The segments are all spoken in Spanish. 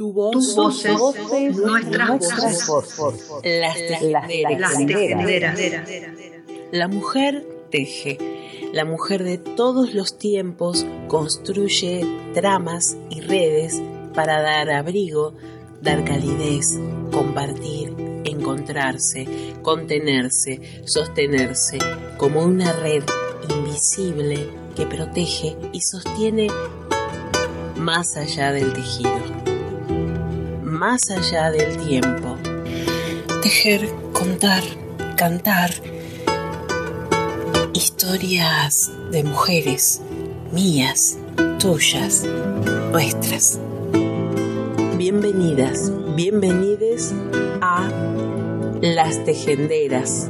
Tu voz, nuestras voces, las tejenderas. La mujer teje. La mujer de todos los tiempos construye tramas y redes para dar abrigo, dar calidez, compartir, encontrarse, contenerse, sostenerse, como una red invisible que protege y sostiene más allá del tejido, más allá del tiempo. Tejer, contar, cantar historias de mujeres, mías, tuyas, nuestras. Bienvenidas, bienvenides a Las Tejenderas.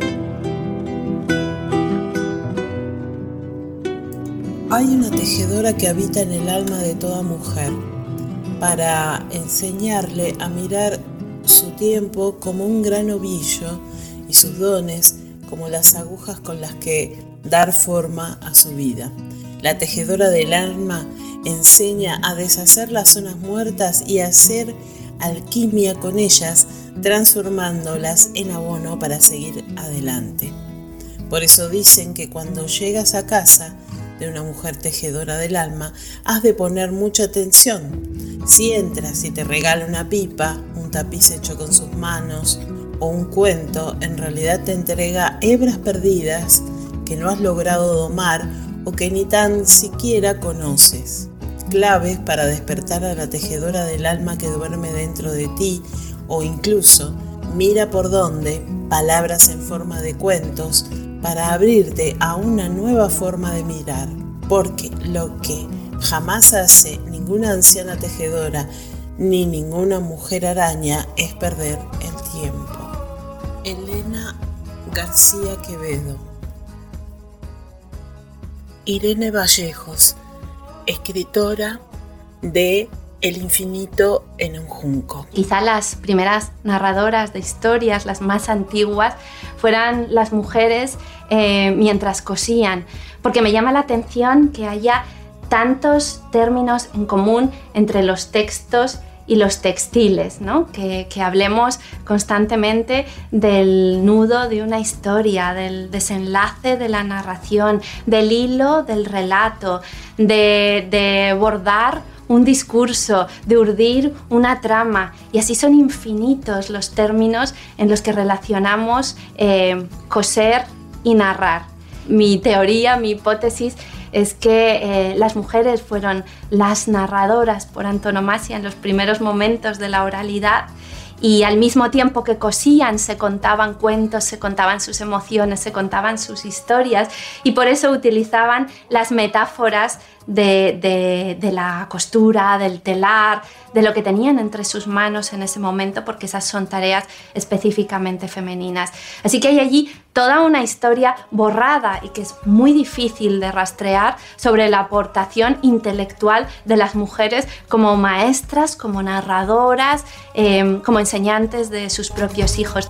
Hay una tejedora que habita en el alma de toda mujer para enseñarle a mirar su tiempo como un gran ovillo y sus dones como las agujas con las que dar forma a su vida. La tejedora del alma enseña a deshacer las zonas muertas y a hacer alquimia con ellas, transformándolas en abono para seguir adelante. Por eso dicen que cuando llegas a casa de una mujer tejedora del alma, has de poner mucha atención. Si entras y te regala una pipa, un tapiz hecho con sus manos o un cuento, en realidad te entrega hebras perdidas que no has logrado domar o que ni tan siquiera conoces claves para despertar a la tejedora del alma que duerme dentro de ti o incluso mira por dónde, palabras en forma de cuentos, para abrirte a una nueva forma de mirar. Porque lo que jamás hace ninguna anciana tejedora ni ninguna mujer araña es perder el tiempo. Elena García Quevedo Irene Vallejos escritora de El infinito en un junco. Quizá las primeras narradoras de historias, las más antiguas, fueran las mujeres eh, mientras cosían, porque me llama la atención que haya tantos términos en común entre los textos y los textiles, ¿no? que, hablemos constantemente del nudo de una historia, del desenlace de la narración, del hilo del relato, de, bordar un discurso, de urdir una trama. Y así son infinitos los términos en los que relacionamos eh, coser y narrar. Mi teoría, mi hipótesis es que eh, las mujeres fueron las narradoras por antonomasia en los primeros momentos de la oralidad y al mismo tiempo que cosían se contaban cuentos, se contaban sus emociones, se contaban sus historias y por eso utilizaban las metáforas de, la costura, del telar, de lo que tenían entre sus manos en ese momento, porque esas son tareas específicamente femeninas. Así que hay allí toda una historia borrada y que es muy difícil de rastrear sobre la aportación intelectual de las mujeres como maestras, como narradoras, eh, como enseñantes de sus propios hijos.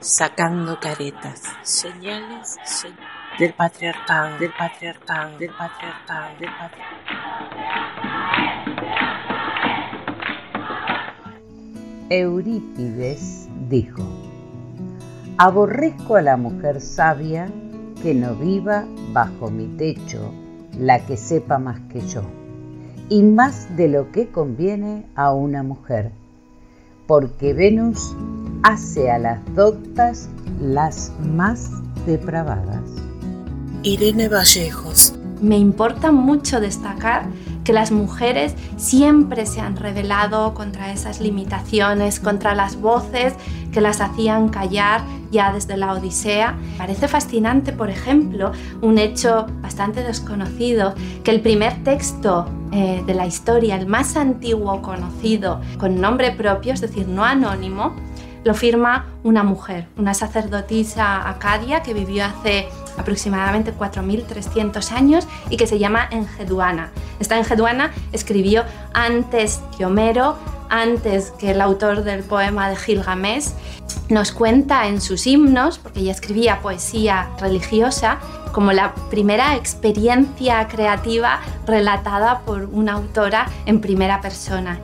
sacando caretas, señales, del patriarcado, del patriarcado, del patriarcado, del patriarcado. Eurípides dijo, aborrezco a la mujer sabia que no viva bajo mi techo, la que sepa más que yo, y más de lo que conviene a una mujer, porque Venus hace a las doctas las más depravadas. Irene Vallejos. Me importa mucho destacar que las mujeres siempre se han rebelado contra esas limitaciones, contra las voces que las hacían callar ya desde la Odisea. Parece fascinante, por ejemplo, un hecho bastante desconocido, que el primer texto eh, de la historia, el más antiguo conocido, con nombre propio, es decir, no anónimo, lo firma una mujer, una sacerdotisa acadia que vivió hace aproximadamente 4.300 años y que se llama Engeduana. Esta Engeduana escribió antes que Homero, antes que el autor del poema de Gilgamesh nos cuenta en sus himnos, porque ella escribía poesía religiosa, como la primera experiencia creativa relatada por una autora en primera persona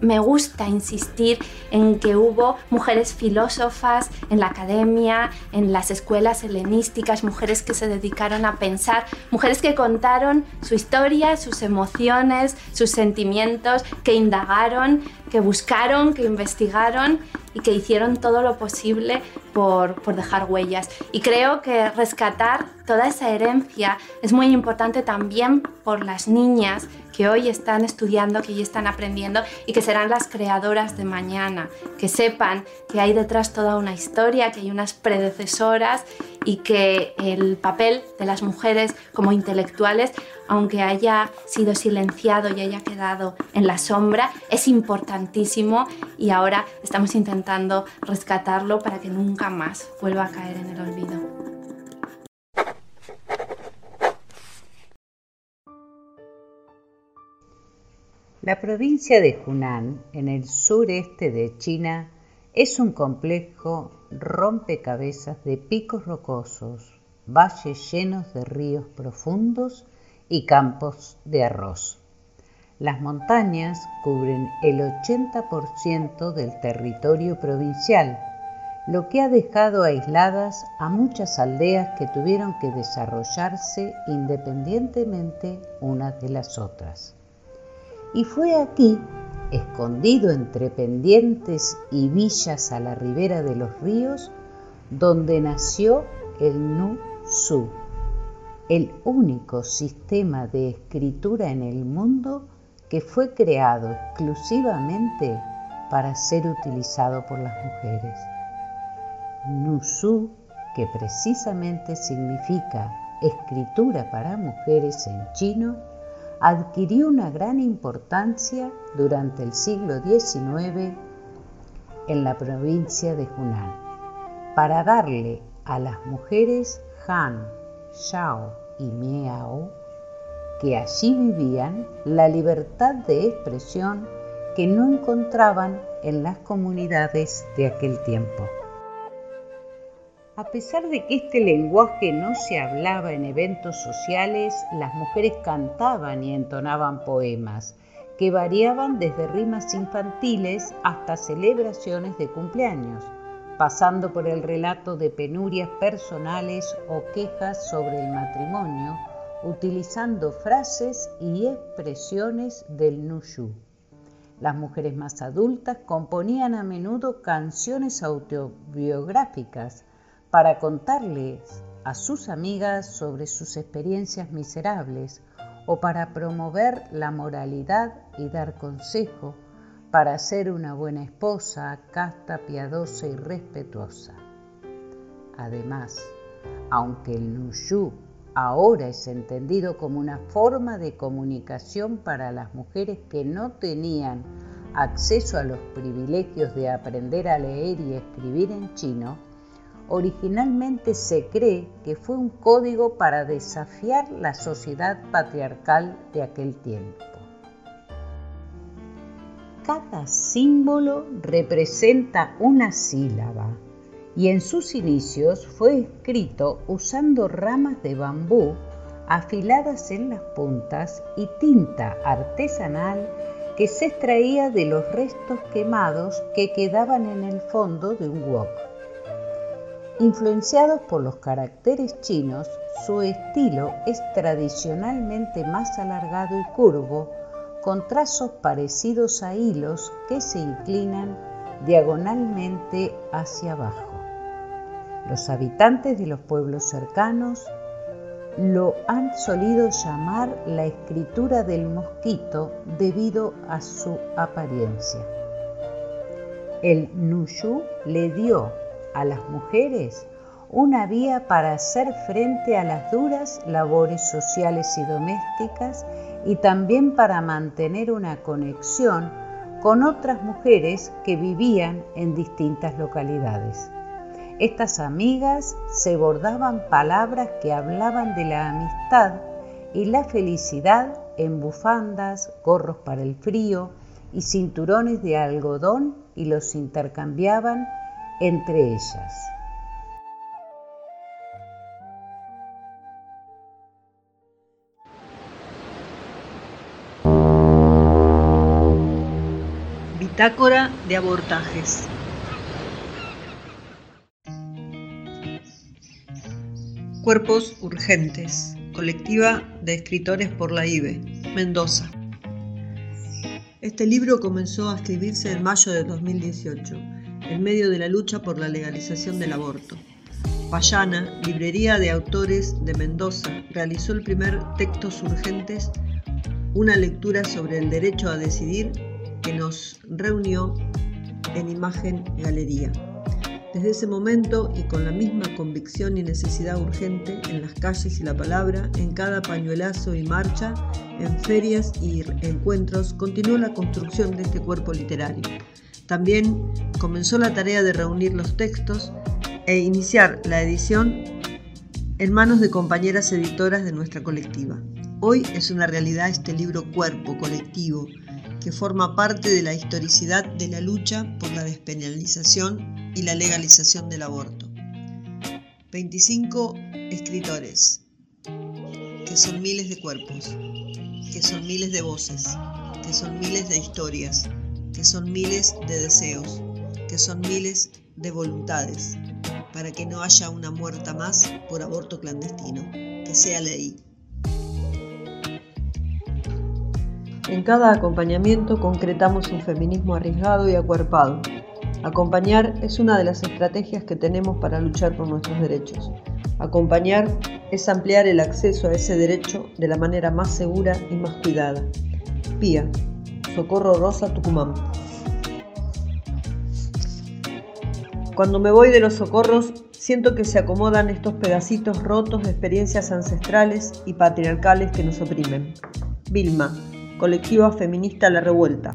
me gusta insistir en que hubo mujeres filósofas en la academia, en las escuelas helenísticas, mujeres que se dedicaron a pensar, mujeres que contaron su historia, sus emociones, sus sentimientos, que indagaron, que buscaron, que investigaron y que hicieron todo lo posible por, por, dejar huellas. Y creo que rescatar toda esa herencia es muy importante también por las niñas que hoy están estudiando, que hoy están aprendiendo y que serán las creadoras de mañana, que sepan que hay detrás toda una historia, que hay unas predecesoras y que el papel de las mujeres como intelectuales, aunque haya sido silenciado y haya quedado en la sombra, es importantísimo y ahora estamos intentando rescatarlo para que nunca más vuelva a caer en el olvido. La provincia de Hunan, en el sureste de China, es un complejo rompecabezas de picos rocosos, valles llenos de ríos profundos y campos de arroz. Las montañas cubren el 80% del territorio provincial, lo que ha dejado aisladas a muchas aldeas que tuvieron que desarrollarse independientemente unas de las otras. Y fue aquí, escondido entre pendientes y villas a la ribera de los ríos, donde nació el Nu Su, el único sistema de escritura en el mundo que fue creado exclusivamente para ser utilizado por las mujeres. Su, que precisamente significa escritura para mujeres en chino, adquirió una gran importancia durante el siglo XIX en la provincia de Hunan para darle a las mujeres Han, Shao y Miao que allí vivían la libertad de expresión que no encontraban en las comunidades de aquel tiempo. A pesar de que este lenguaje no se hablaba en eventos sociales, las mujeres cantaban y entonaban poemas, que variaban desde rimas infantiles hasta celebraciones de cumpleaños, pasando por el relato de penurias personales o quejas sobre el matrimonio, utilizando frases y expresiones del Nushu. Las mujeres más adultas componían a menudo canciones autobiográficas, para contarles a sus amigas sobre sus experiencias miserables o para promover la moralidad y dar consejo para ser una buena esposa, casta, piadosa y respetuosa. Además, aunque el Nushu ahora es entendido como una forma de comunicación para las mujeres que no tenían acceso a los privilegios de aprender a leer y escribir en chino, originalmente se cree que fue un código para desafiar la sociedad patriarcal de aquel tiempo. Cada símbolo representa una sílaba y en sus inicios fue escrito usando ramas de bambú afiladas en las puntas y tinta artesanal que se extraía de los restos quemados que quedaban en el fondo de un wok. Influenciados por los caracteres chinos, su estilo es tradicionalmente más alargado y curvo, con trazos parecidos a hilos que se inclinan diagonalmente hacia abajo. Los habitantes de los pueblos cercanos lo han solido llamar la escritura del mosquito debido a su apariencia. El Nushu le dio a las mujeres una vía para hacer frente a las duras labores sociales y domésticas y también para mantener una conexión con otras mujeres que vivían en distintas localidades. Estas amigas se bordaban palabras que hablaban de la amistad y la felicidad en bufandas, gorros para el frío y cinturones de algodón y los intercambiaban entre ellas. Bitácora de abortajes. Cuerpos urgentes. Colectiva de escritores por la IBE, Mendoza. Este libro comenzó a escribirse en mayo de 2018, en medio de la lucha por la legalización del aborto. Payana, librería de autores de Mendoza, realizó el primer Textos Urgentes, una lectura sobre el derecho a decidir que nos reunió en Imagen Galería. Desde ese momento y con la misma convicción y necesidad urgente en las calles y la palabra, en cada pañuelazo y marcha, en ferias y encuentros, continuó la construcción de este cuerpo literario. También comenzó la tarea de reunir los textos e iniciar la edición en manos de compañeras editoras de nuestra colectiva. Hoy es una realidad este libro cuerpo colectivo que forma parte de la historicidad de la lucha por la despenalización y la legalización del aborto. 25 escritores, que son miles de cuerpos, que son miles de voces, que son miles de historias, que son miles de deseos, que son miles de voluntades, para que no haya una muerta más por aborto clandestino, que sea ley. En cada acompañamiento concretamos un feminismo arriesgado y acuerpado, Acompañar es una de las estrategias que tenemos para luchar por nuestros derechos. Acompañar es ampliar el acceso a ese derecho de la manera más segura y más cuidada. Pía, Socorro Rosa, Tucumán. Cuando me voy de los socorros, siento que se acomodan estos pedacitos rotos de experiencias ancestrales y patriarcales que nos oprimen. Vilma, colectiva feminista La Revuelta.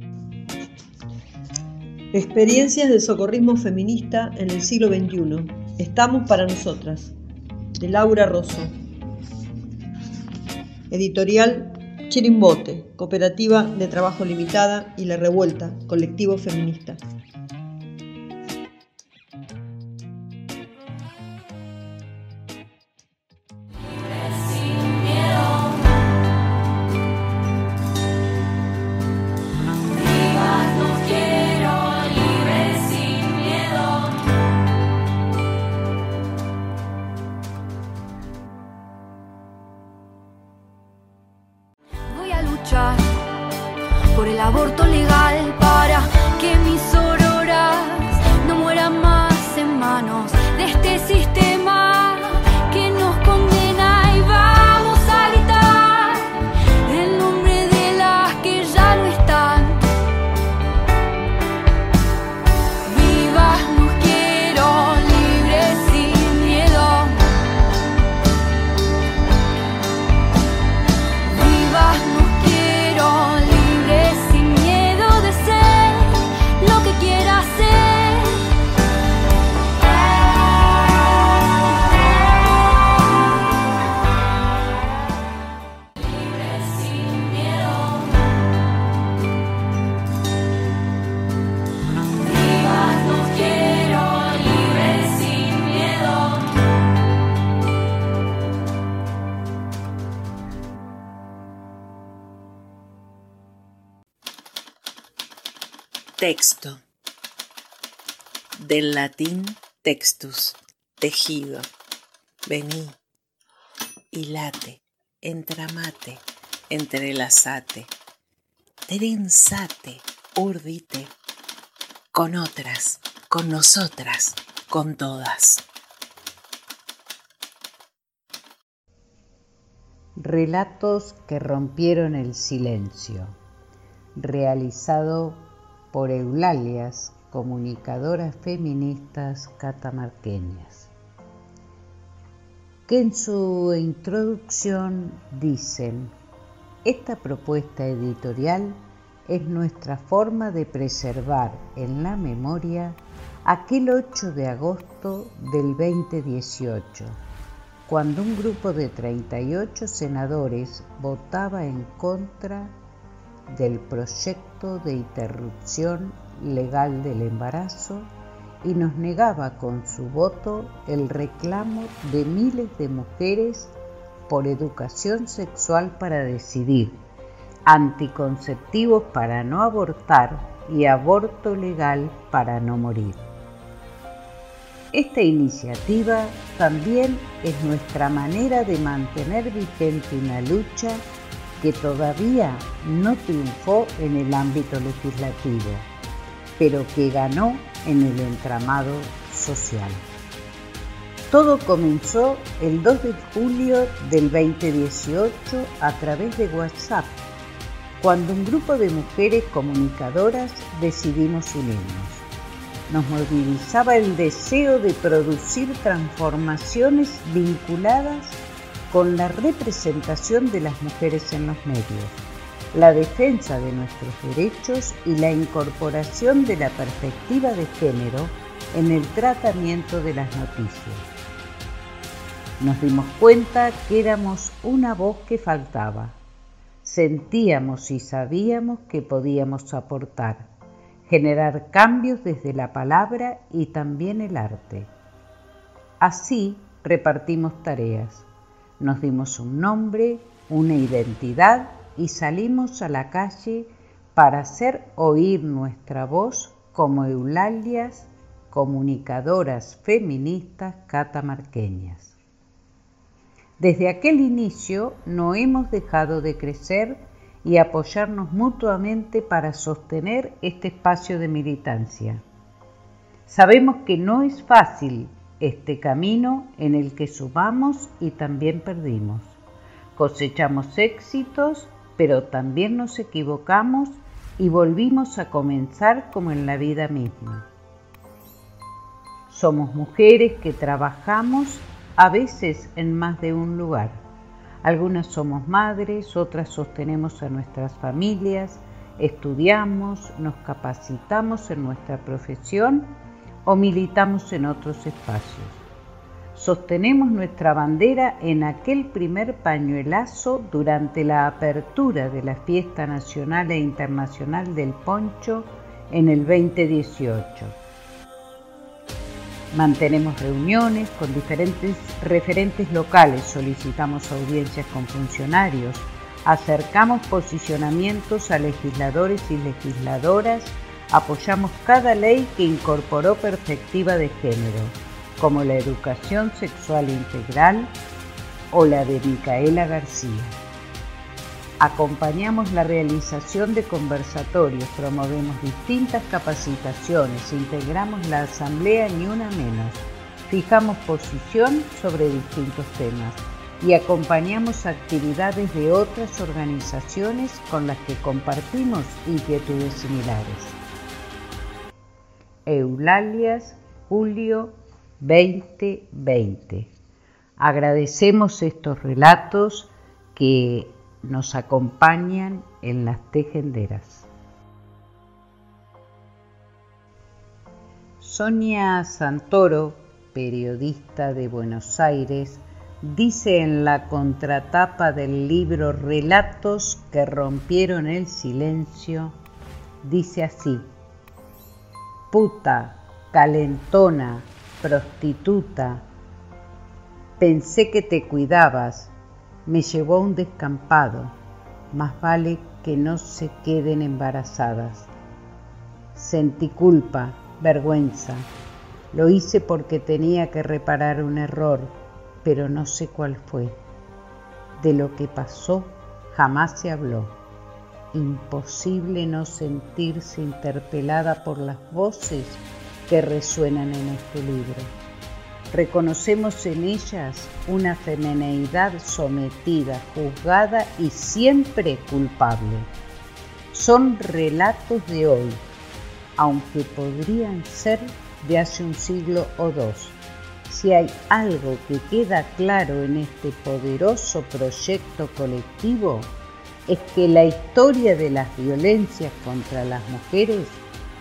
Experiencias de socorrismo feminista en el siglo XXI. Estamos para nosotras. De Laura Rosso. Editorial Chirimbote, Cooperativa de Trabajo Limitada y La Revuelta, Colectivo Feminista. Del latín textus, tejido. Vení, hilate, entramate, entrelazate, trenzate, urdite, con otras, con nosotras, con todas. Relatos que rompieron el silencio, realizado por Eulalias, comunicadoras feministas catamarqueñas, que en su introducción dicen, esta propuesta editorial es nuestra forma de preservar en la memoria aquel 8 de agosto del 2018, cuando un grupo de 38 senadores votaba en contra del proyecto de interrupción legal del embarazo y nos negaba con su voto el reclamo de miles de mujeres por educación sexual para decidir, anticonceptivos para no abortar y aborto legal para no morir. Esta iniciativa también es nuestra manera de mantener vigente una lucha que todavía no triunfó en el ámbito legislativo, pero que ganó en el entramado social. Todo comenzó el 2 de julio del 2018 a través de WhatsApp, cuando un grupo de mujeres comunicadoras decidimos unirnos. Nos movilizaba el deseo de producir transformaciones vinculadas con la representación de las mujeres en los medios, la defensa de nuestros derechos y la incorporación de la perspectiva de género en el tratamiento de las noticias. Nos dimos cuenta que éramos una voz que faltaba. Sentíamos y sabíamos que podíamos aportar, generar cambios desde la palabra y también el arte. Así repartimos tareas nos dimos un nombre, una identidad y salimos a la calle para hacer oír nuestra voz como Eulalias, comunicadoras feministas catamarqueñas. Desde aquel inicio no hemos dejado de crecer y apoyarnos mutuamente para sostener este espacio de militancia. Sabemos que no es fácil este camino en el que sumamos y también perdimos. Cosechamos éxitos, pero también nos equivocamos y volvimos a comenzar como en la vida misma. Somos mujeres que trabajamos a veces en más de un lugar. Algunas somos madres, otras sostenemos a nuestras familias, estudiamos, nos capacitamos en nuestra profesión o militamos en otros espacios. Sostenemos nuestra bandera en aquel primer pañuelazo durante la apertura de la Fiesta Nacional e Internacional del Poncho en el 2018. Mantenemos reuniones con diferentes referentes locales, solicitamos audiencias con funcionarios, acercamos posicionamientos a legisladores y legisladoras apoyamos cada ley que incorporó perspectiva de género, como la educación sexual integral o la de Micaela García. Acompañamos la realización de conversatorios, promovemos distintas capacitaciones, integramos la asamblea ni una menos, fijamos posición sobre distintos temas y acompañamos actividades de otras organizaciones con las que compartimos inquietudes similares. Eulalias, julio 2020. Agradecemos estos relatos que nos acompañan en las tejenderas. Sonia Santoro, periodista de Buenos Aires, dice en la contratapa del libro Relatos que rompieron el silencio, dice así, puta, calentona, prostituta. Pensé que te cuidabas, me llevó a un descampado, más vale que no se queden embarazadas. Sentí culpa, vergüenza. Lo hice porque tenía que reparar un error, pero no sé cuál fue. De lo que pasó jamás se habló imposible no sentirse interpelada por las voces que resuenan en este libro. Reconocemos en ellas una femineidad sometida, juzgada y siempre culpable. Son relatos de hoy, aunque podrían ser de hace un siglo o dos. Si hay algo que queda claro en este poderoso proyecto colectivo, es que la historia de las violencias contra las mujeres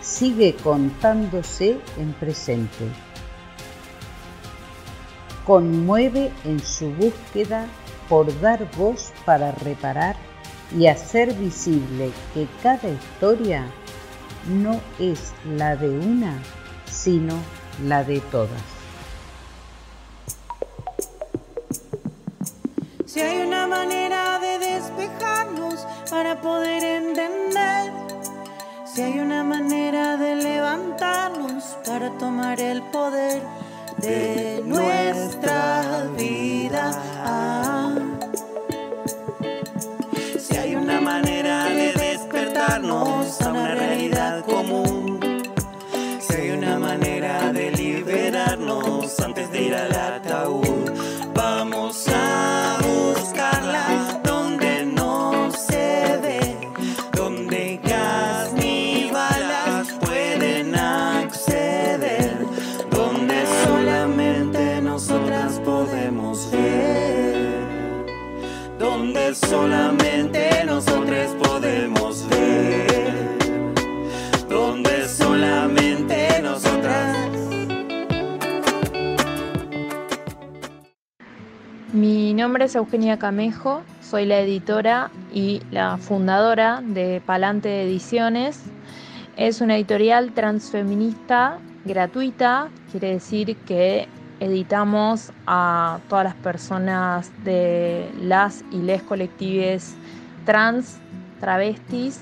sigue contándose en presente. Conmueve en su búsqueda por dar voz para reparar y hacer visible que cada historia no es la de una, sino la de todas. Si hay una manera de despejarnos para poder entender, si hay una manera de levantarnos para tomar el poder de nuestra vida. Si hay una manera de despertarnos a una realidad Eugenia Camejo, soy la editora y la fundadora de Palante Ediciones. Es una editorial transfeminista gratuita, quiere decir que editamos a todas las personas de las y les colectives trans, travestis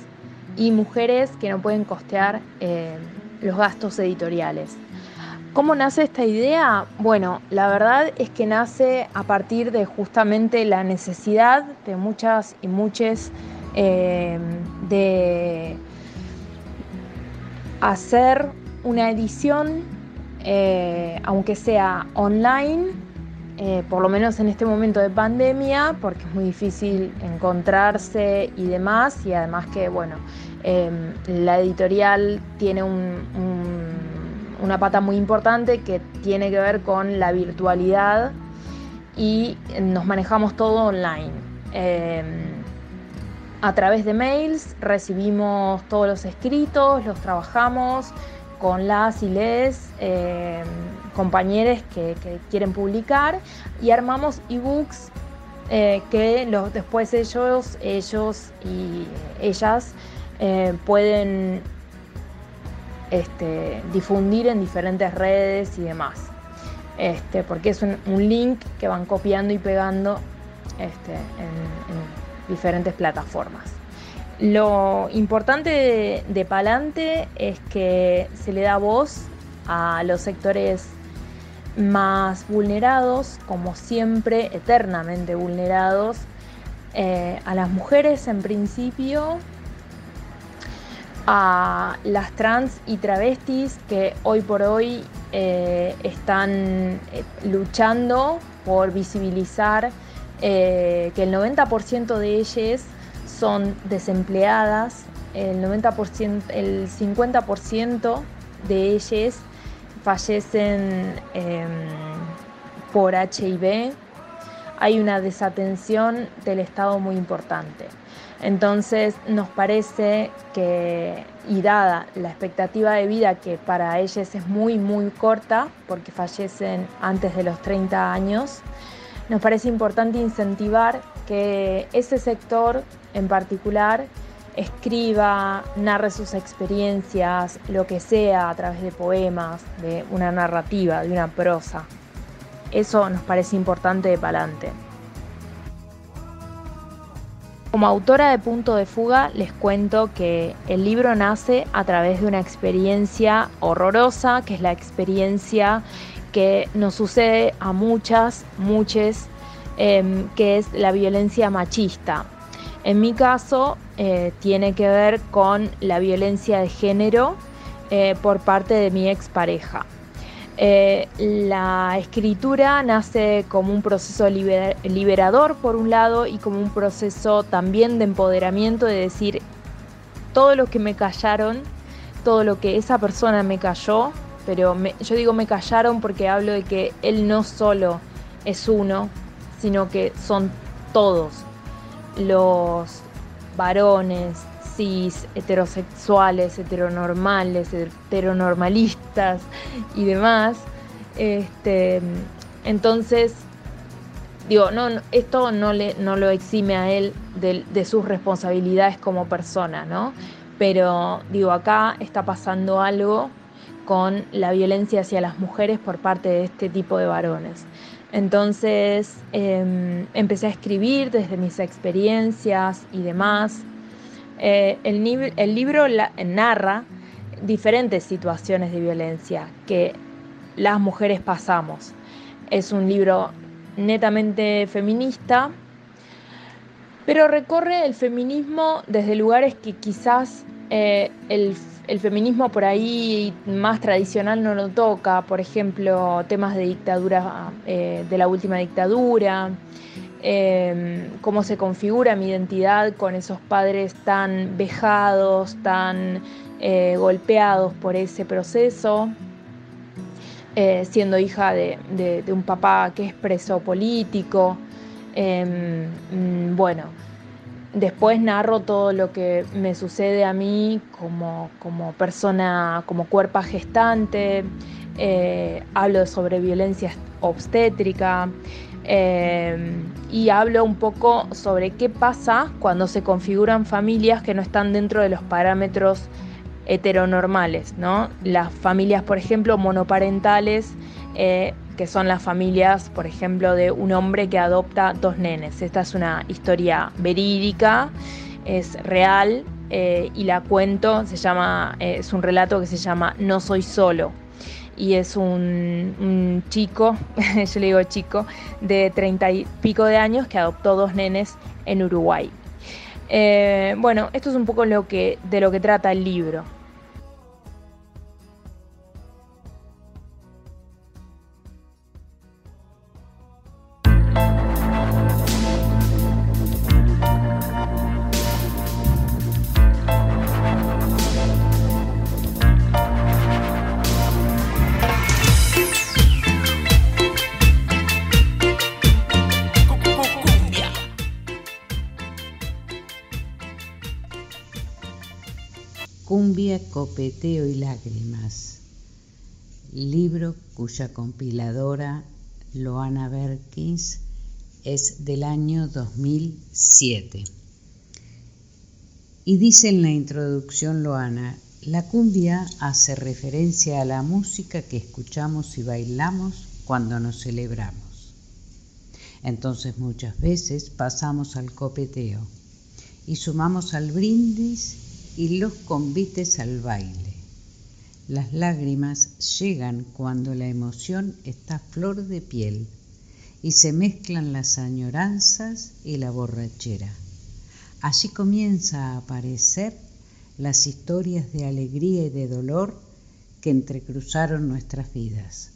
y mujeres que no pueden costear eh, los gastos editoriales. ¿Cómo nace esta idea? Bueno, la verdad es que nace a partir de justamente la necesidad de muchas y muchos eh, de hacer una edición, eh, aunque sea online, eh, por lo menos en este momento de pandemia, porque es muy difícil encontrarse y demás, y además que, bueno, em, la editorial tiene un- una pata muy importante que tiene que ver con la virtualidad y nos manejamos todo online. Em, a través de mails recibimos todos los escritos, los trabajamos con las y les eh, compañeros que, quieren publicar y armamos ebooks eh, que los, después ellos, ellos y ellas eh, pueden este, difundir en diferentes redes y demás. Este, porque es un, link que van copiando y pegando este, en, en diferentes plataformas. Lo importante de, de Palante es que se le da voz a los sectores más vulnerados, como siempre, eternamente vulnerados, eh, a las mujeres en principio, a las trans y travestis que hoy por hoy eh, están eh, luchando por visibilizar eh, que el 90% de ellas son desempleadas, el, 90%, el 50% de ellas fallecen eh, por HIV, hay una desatención del Estado muy importante. Entonces nos parece que, y dada la expectativa de vida que para ellas es muy, muy corta, porque fallecen antes de los 30 años, nos parece importante incentivar que ese sector en particular escriba, narre sus experiencias, lo que sea, a través de poemas, de una narrativa, de una prosa. Eso nos parece importante de palante. Como autora de Punto de Fuga, les cuento que el libro nace a través de una experiencia horrorosa, que es la experiencia que nos sucede a muchas, muchas, eh, que es la violencia machista. En mi caso, eh, tiene que ver con la violencia de género eh, por parte de mi expareja. Eh, la escritura nace como un proceso liber liberador por un lado y como un proceso también de empoderamiento de decir todo lo que me callaron, todo lo que esa persona me cayó, pero yo digo me callaron porque hablo de que él no solo es uno, sino que son todos. Los varones, heterosexuales, heteronormales, heteronormalistas y demás. Este, entonces, digo, no, no, esto no, le, no lo exime a él de, de, sus responsabilidades como persona, ¿no? Pero digo, acá está pasando algo con la violencia hacia las mujeres por parte de este tipo de varones. Entonces em, empecé a escribir desde mis experiencias y demás. Eh, el, libro narra diferentes situaciones de violencia que las mujeres pasamos. Es un libro netamente feminista, pero recorre el feminismo desde lugares que quizás eh, el, feminismo por ahí más tradicional no lo toca, por ejemplo, temas de dictadura, eh, de la última dictadura, em, cómo se configura mi identidad con esos padres tan vejados, tan eh, golpeados por ese proceso. siendo hija de, un papá que es preso político, Em, mm, bueno, después narro todo lo que me sucede a mí como, como persona, como cuerpo gestante, eh, hablo sobre violencia obstétrica em, y hablo un poco sobre qué pasa cuando se configuran familias que no están dentro de los parámetros heteronormales, ¿no? Las familias, por ejemplo, monoparentales eh, que son las familias, por ejemplo, de un hombre que adopta dos nenes. Esta es una historia verídica, es real eh, y la cuento, se llama, eh, es un relato que se llama No soy solo. Y es un, chico, yo le digo chico, de treinta y pico de años que adoptó dos nenes en Uruguay. Eh, bueno, esto es un poco lo que, de lo que trata el libro. Copeteo y Lágrimas, libro cuya compiladora Loana Berkins es del año 2007. Y dice en la introducción Loana, la cumbia hace referencia a la música que escuchamos y bailamos cuando nos celebramos. Entonces muchas veces pasamos al copeteo y sumamos al brindis y los convites al baile. Las lágrimas llegan cuando la emoción está flor de piel y se mezclan las añoranzas y la borrachera. Allí comienza a aparecer las historias de alegría y de dolor que entrecruzaron nuestras vidas.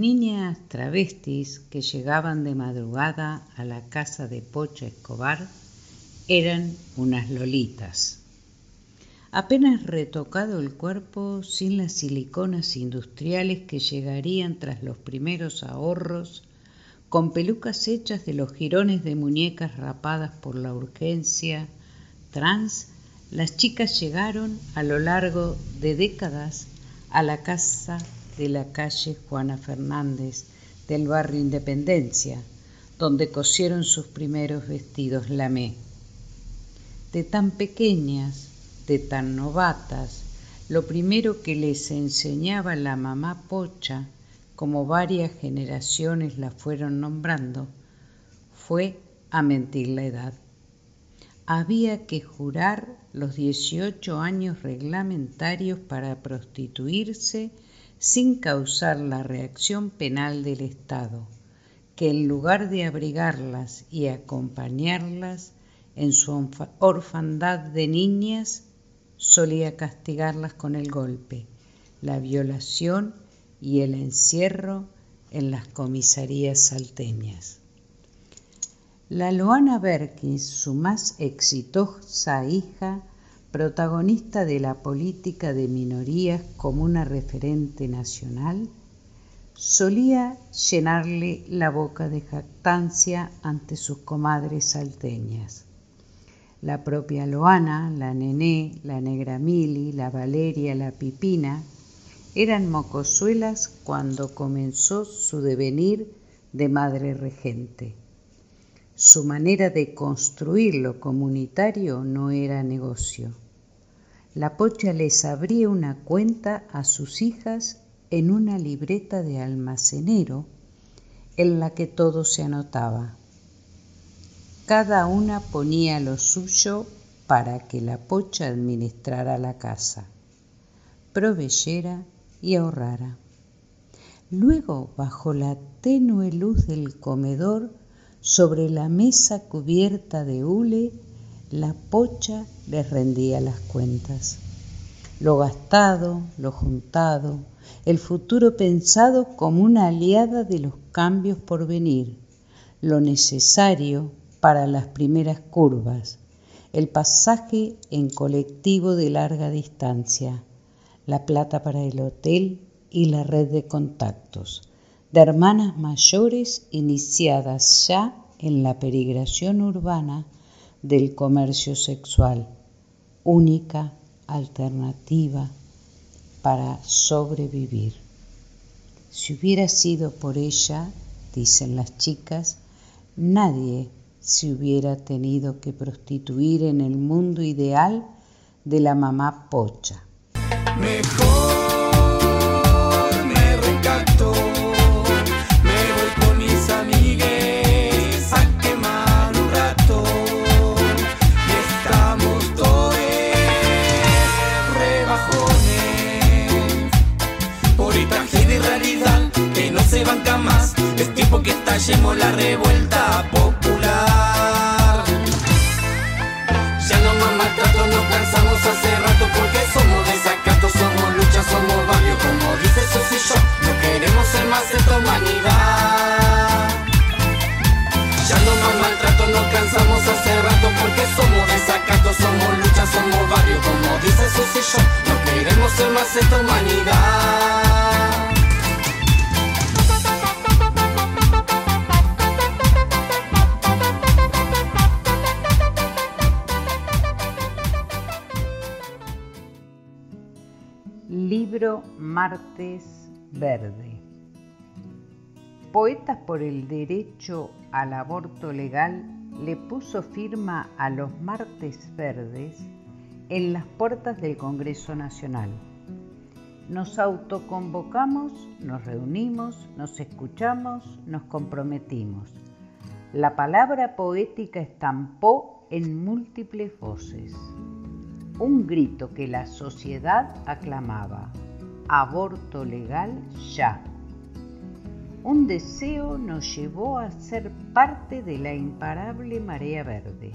Niñas travestis que llegaban de madrugada a la casa de Pocha Escobar eran unas lolitas. Apenas retocado el cuerpo, sin las siliconas industriales que llegarían tras los primeros ahorros, con pelucas hechas de los jirones de muñecas rapadas por la urgencia trans, las chicas llegaron a lo largo de décadas a la casa de la calle Juana Fernández del barrio Independencia, donde cosieron sus primeros vestidos lamé de tan pequeñas, de tan novatas, lo primero que les enseñaba la mamá Pocha, como varias generaciones la fueron nombrando, fue a mentir la edad. Había que jurar los 18 años reglamentarios para prostituirse sin causar la reacción penal del Estado, que en lugar de abrigarlas y acompañarlas, en su orfandad de niñas solía castigarlas con el golpe, la violación y el encierro en las comisarías salteñas. La Loana Berkins, su más exitosa hija, protagonista de la política de minorías como una referente nacional, solía llenarle la boca de jactancia ante sus comadres salteñas. La propia Loana, la Nené, la Negra Mili, la Valeria, la Pipina, eran mocosuelas cuando comenzó su devenir de madre regente. Su manera de construir lo comunitario no era negocio. La pocha les abría una cuenta a sus hijas en una libreta de almacenero en la que todo se anotaba. Cada una ponía lo suyo para que la pocha administrara la casa, proveyera y ahorrara. Luego, bajo la tenue luz del comedor, sobre la mesa cubierta de hule, la pocha les rendía las cuentas. Lo gastado, lo juntado, el futuro pensado como una aliada de los cambios por venir, lo necesario para las primeras curvas, el pasaje en colectivo de larga distancia, la plata para el hotel y la red de contactos, de hermanas mayores iniciadas ya en la perigración urbana del comercio sexual, única alternativa para sobrevivir. Si hubiera sido por ella, dicen las chicas, nadie se hubiera tenido que prostituir en el mundo ideal de la mamá pocha. Mejor Es tiempo que estallemos la revuelta popular. Ya no más maltrato, nos cansamos hace rato porque somos desacatos, somos lucha, somos barrio, como dice Susi yo, no queremos ser más esta humanidad. Ya no más maltrato, nos cansamos hace rato porque somos desacatos, somos lucha, somos barrio, como dice Susi yo, no queremos ser más esta humanidad. Martes Verde. Poetas por el derecho al aborto legal le puso firma a los Martes Verdes en las puertas del Congreso Nacional. Nos autoconvocamos, nos reunimos, nos escuchamos, nos comprometimos. La palabra poética estampó en múltiples voces un grito que la sociedad aclamaba, aborto legal ya. Un deseo nos llevó a ser parte de la imparable marea verde,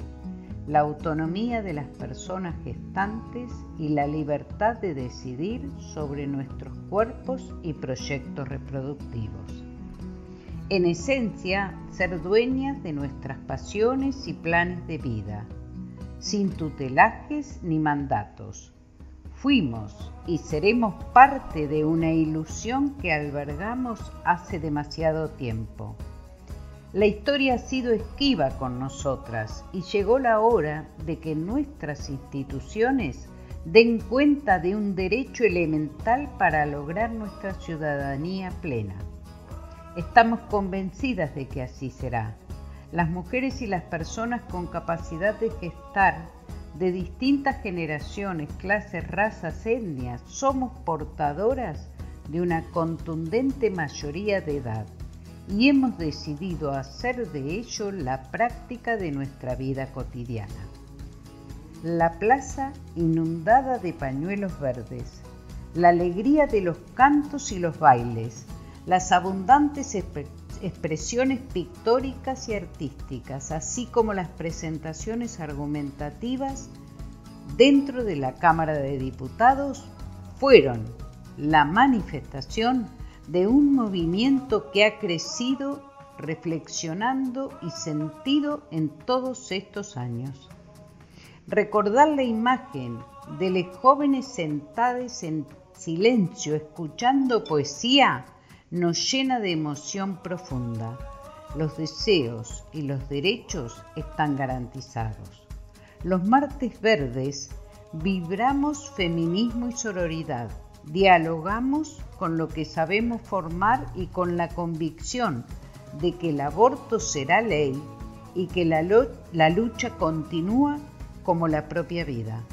la autonomía de las personas gestantes y la libertad de decidir sobre nuestros cuerpos y proyectos reproductivos. En esencia, ser dueñas de nuestras pasiones y planes de vida, sin tutelajes ni mandatos. Fuimos y seremos parte de una ilusión que albergamos hace demasiado tiempo. La historia ha sido esquiva con nosotras y llegó la hora de que nuestras instituciones den cuenta de un derecho elemental para lograr nuestra ciudadanía plena. Estamos convencidas de que así será las mujeres y las personas con capacidad de gestar de distintas generaciones, clases, razas, etnias, somos portadoras de una contundente mayoría de edad y hemos decidido hacer de ello la práctica de nuestra vida cotidiana. La plaza inundada de pañuelos verdes, la alegría de los cantos y los bailes, las abundantes expresiones pictóricas y artísticas, así como las presentaciones argumentativas dentro de la Cámara de Diputados, fueron la manifestación de un movimiento que ha crecido reflexionando y sentido en todos estos años. Recordar la imagen de los jóvenes sentados en silencio escuchando poesía nos llena de emoción profunda. Los deseos y los derechos están garantizados. Los martes verdes vibramos feminismo y sororidad. Dialogamos con lo que sabemos formar y con la convicción de que el aborto será ley y que la, la lucha continúa como la propia vida.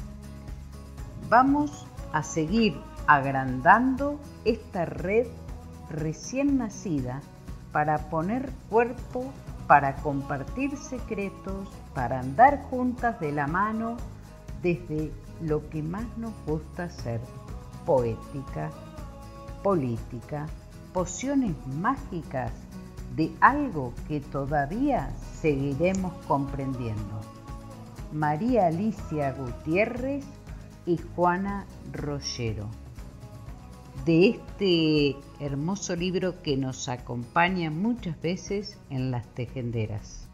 Vamos a seguir agrandando esta red recién nacida para poner cuerpo, para compartir secretos, para andar juntas de la mano desde lo que más nos gusta hacer, poética, política, pociones mágicas de algo que todavía seguiremos comprendiendo. María Alicia Gutiérrez y Juana Rollero. De este hermoso libro que nos acompaña muchas veces en las tejenderas.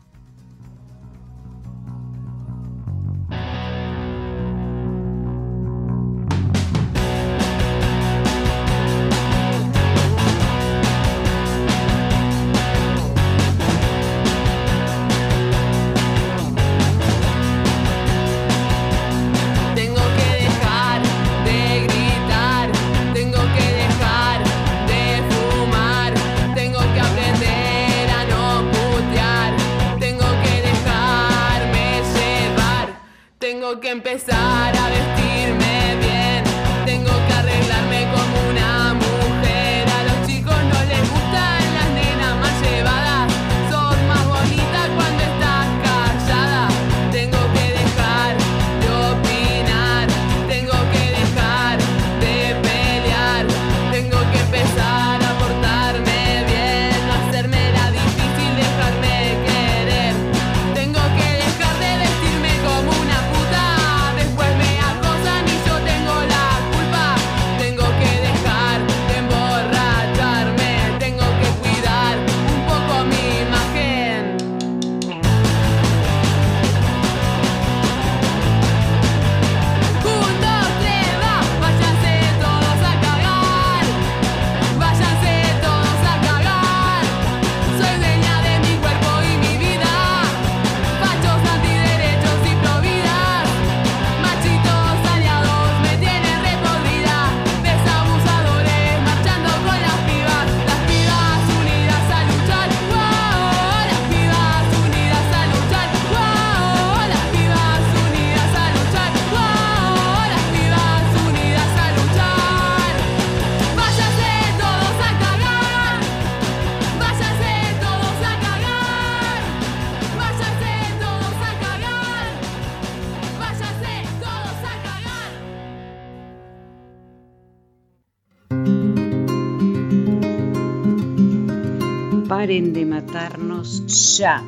Ya.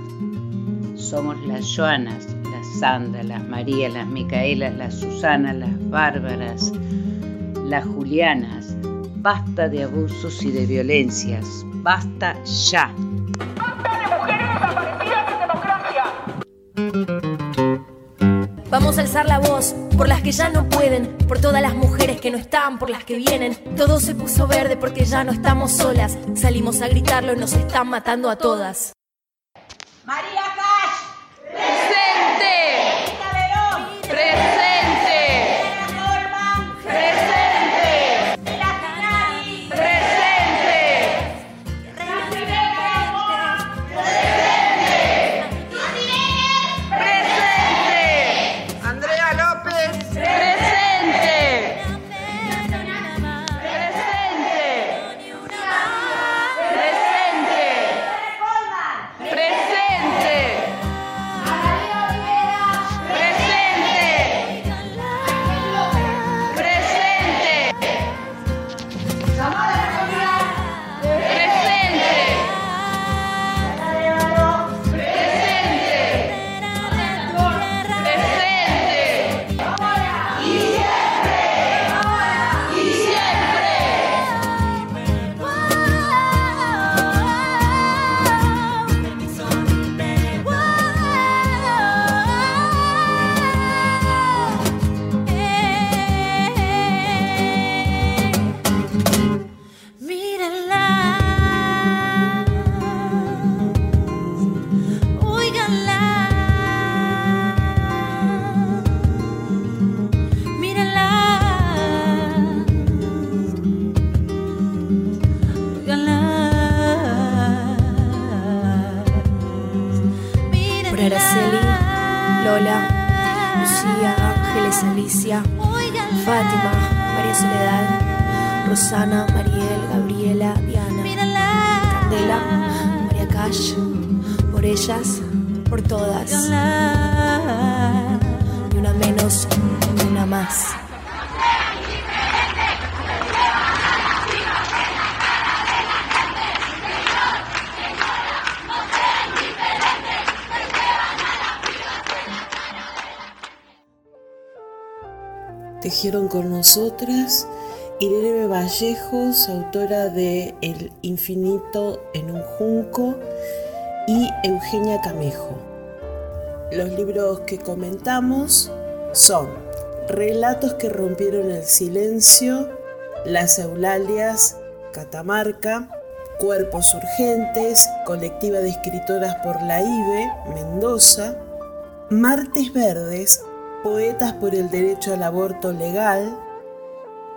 Somos las Joanas, las Sandra, las María, las Micaelas, las Susanas, las Bárbaras, las Julianas. Basta de abusos y de violencias. Basta ya. ¡Basta de mujeres desaparecidas en democracia! Vamos a alzar la voz por las que ya no pueden, por todas las mujeres que no están, por las que vienen. Todo se puso verde porque ya no estamos solas. Salimos a gritarlo y nos están matando a todas. Nosotras Irene Vallejos, autora de El infinito en un junco, y Eugenia Camejo. Los libros que comentamos son Relatos que rompieron el silencio, Las Eulalias, Catamarca, Cuerpos Urgentes, colectiva de escritoras por la IBE, Mendoza, Martes Verdes, Poetas por el Derecho al Aborto Legal,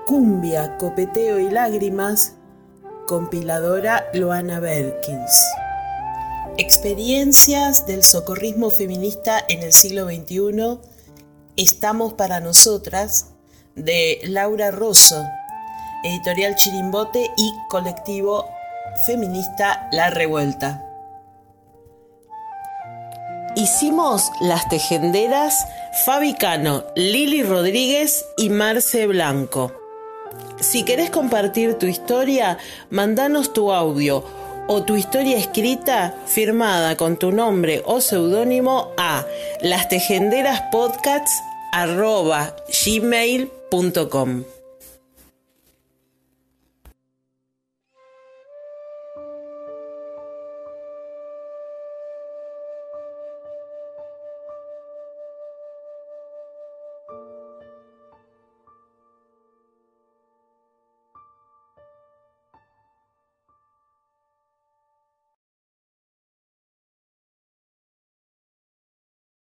Cumbia, Copeteo y Lágrimas, compiladora Loana Berkins. Experiencias del socorrismo feminista en el siglo XXI, Estamos para nosotras, de Laura Rosso, editorial Chirimbote y colectivo feminista La Revuelta. Hicimos las tejenderas Fabi Cano, Lili Rodríguez y Marce Blanco. Si querés compartir tu historia, mandanos tu audio o tu historia escrita firmada con tu nombre o seudónimo a lastejenderaspodcasts.gmail.com